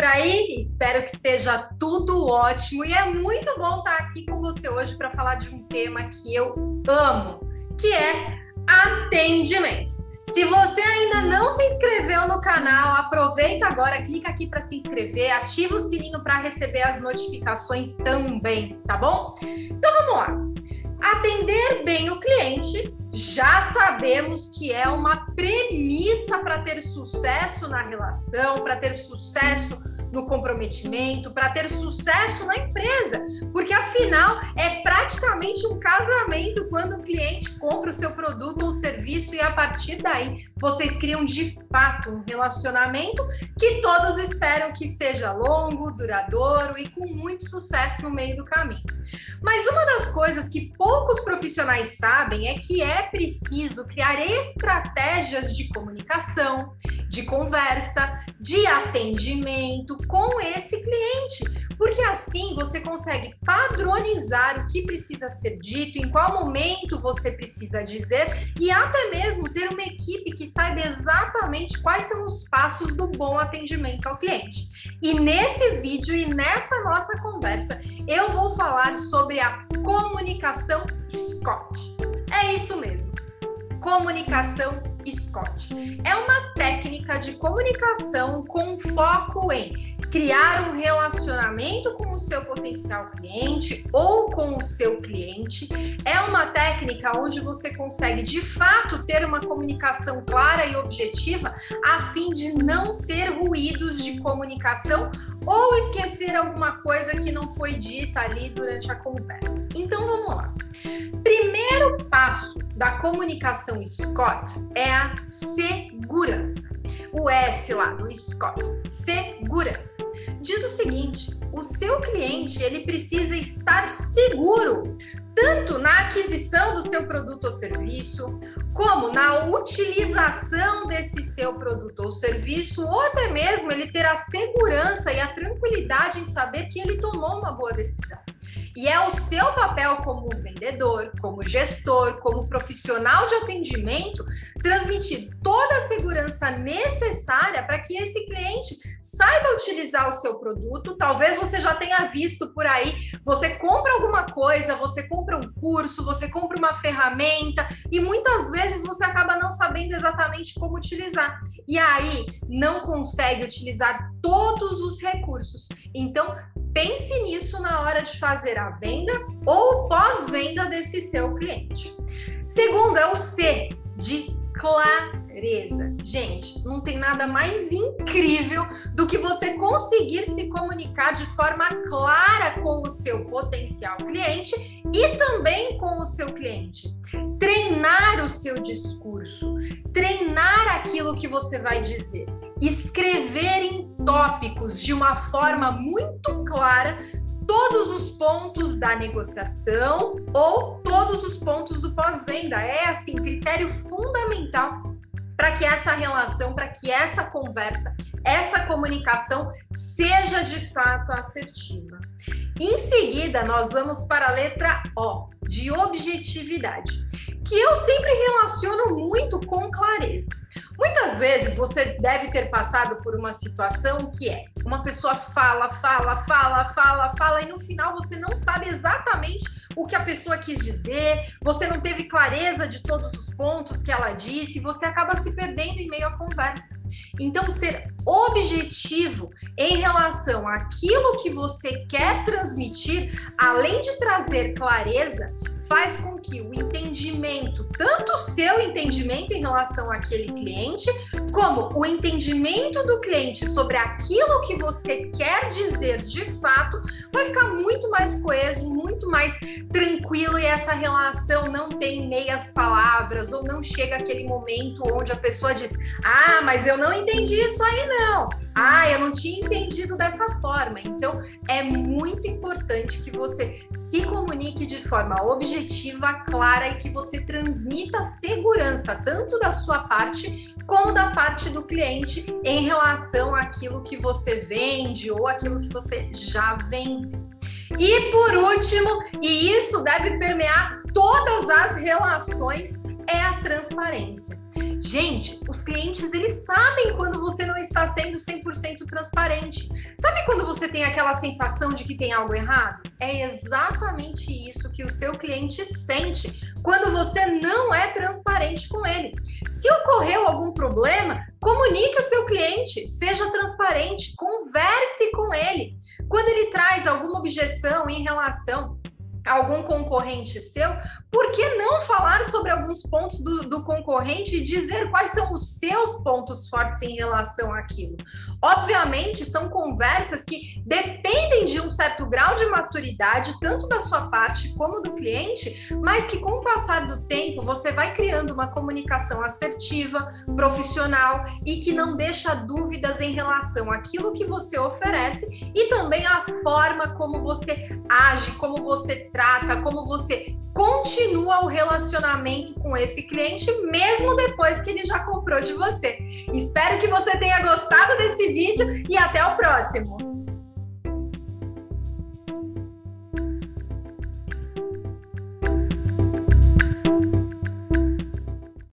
por aí? Espero que esteja tudo ótimo e é muito bom estar aqui com você hoje para falar de um tema que eu amo, que é atendimento. Se você ainda não se inscreveu no canal, aproveita agora, clica aqui para se inscrever, ativa o sininho para receber as notificações também, tá bom? Então vamos lá. Atender bem o cliente, já sabemos que é uma premissa para ter sucesso na relação, para ter sucesso no comprometimento, para ter sucesso na empresa, porque afinal é praticamente um casamento quando o cliente compra o seu produto ou serviço e a partir daí vocês criam de fato um relacionamento que todos esperam que seja longo, duradouro e com muito sucesso no meio do caminho. Mas uma das coisas que poucos profissionais sabem é que é preciso criar estratégias de comunicação, de conversa, de atendimento com esse cliente, porque assim você consegue padronizar o que precisa ser dito, em qual momento você precisa dizer e até mesmo ter uma equipe que saiba exatamente quais são os passos do bom atendimento ao cliente. E nesse vídeo e nessa nossa conversa, eu vou falar sobre a comunicação Scott. É isso mesmo. Comunicação Scott. É uma técnica de comunicação com foco em criar um relacionamento com o seu potencial cliente ou com o seu cliente. É uma técnica onde você consegue de fato ter uma comunicação clara e objetiva a fim de não ter ruídos de comunicação ou esquecer alguma coisa que não foi dita ali durante a conversa. Então vamos lá. Primeiro passo da comunicação Scott é a segurança. O S lá do Scott, segurança. Diz o seguinte: o seu cliente ele precisa estar seguro tanto na aquisição do seu produto ou serviço, como na utilização desse seu produto ou serviço, ou até mesmo ele ter a segurança e a tranquilidade em saber que ele tomou uma boa decisão. E é o seu papel como vendedor, como gestor, como profissional de atendimento, transmitir toda a segurança necessária para que esse cliente saiba utilizar o seu produto. Talvez você já tenha visto por aí, você compra alguma coisa, você compra um curso, você compra uma ferramenta e muitas vezes você acaba não sabendo exatamente como utilizar. E aí não consegue utilizar todos os recursos. Então, pense nisso na hora de fazer a venda ou pós-venda desse seu cliente. Segundo é o C de clareza. Gente, não tem nada mais incrível do que você conseguir se comunicar de forma clara com o seu potencial cliente e também com o seu cliente. Treinar o seu discurso, treinar aquilo que você vai dizer, escrever em tópicos de uma forma muito clara todos os pontos da negociação ou todos os pontos do pós-venda. É assim, critério fundamental para que essa relação, para que essa conversa, essa comunicação seja de fato assertiva. Em seguida, nós vamos para a letra O, de objetividade, que eu sempre relaciono muito com clareza. Muitas vezes você deve ter passado por uma situação que é uma pessoa fala, fala, fala, fala, fala, e no final você não sabe exatamente o que a pessoa quis dizer, você não teve clareza de todos os pontos que ela disse, você acaba se perdendo em meio à conversa. Então, ser objetivo em relação àquilo que você quer transmitir, além de trazer clareza, faz com que o entendimento, tanto o seu entendimento em relação àquele cliente, como o entendimento do cliente sobre aquilo que você quer dizer de fato, vai ficar muito mais coeso, muito mais tranquilo e essa relação não tem meias palavras ou não chega aquele momento onde a pessoa diz: "Ah, mas eu não entendi isso aí não". Ah, eu não tinha entendido dessa forma. Então, é muito importante que você se forma objetiva, clara e que você transmita segurança, tanto da sua parte como da parte do cliente, em relação àquilo que você vende ou aquilo que você já vende. E por último, e isso deve permear todas as relações, é a transparência. Gente, os clientes eles sabem quando você está sendo 100% transparente. Sabe quando você tem aquela sensação de que tem algo errado? É exatamente isso que o seu cliente sente quando você não é transparente com ele. Se ocorreu algum problema, comunique o seu cliente, seja transparente, converse com ele. Quando ele traz alguma objeção em relação algum concorrente seu, por que não falar sobre alguns pontos do, do, concorrente e dizer quais são os seus pontos fortes em relação àquilo? Obviamente, são conversas que dependem de um certo grau de maturidade, tanto da sua parte como do cliente, mas que com o passar do tempo você vai criando uma comunicação assertiva, profissional e que não deixa dúvidas em relação àquilo que você oferece e também a forma como você age, como você trata, como você continua o relacionamento com esse cliente, mesmo depois que ele já comprou de você. Espero que você tenha gostado desse vídeo e até o próximo!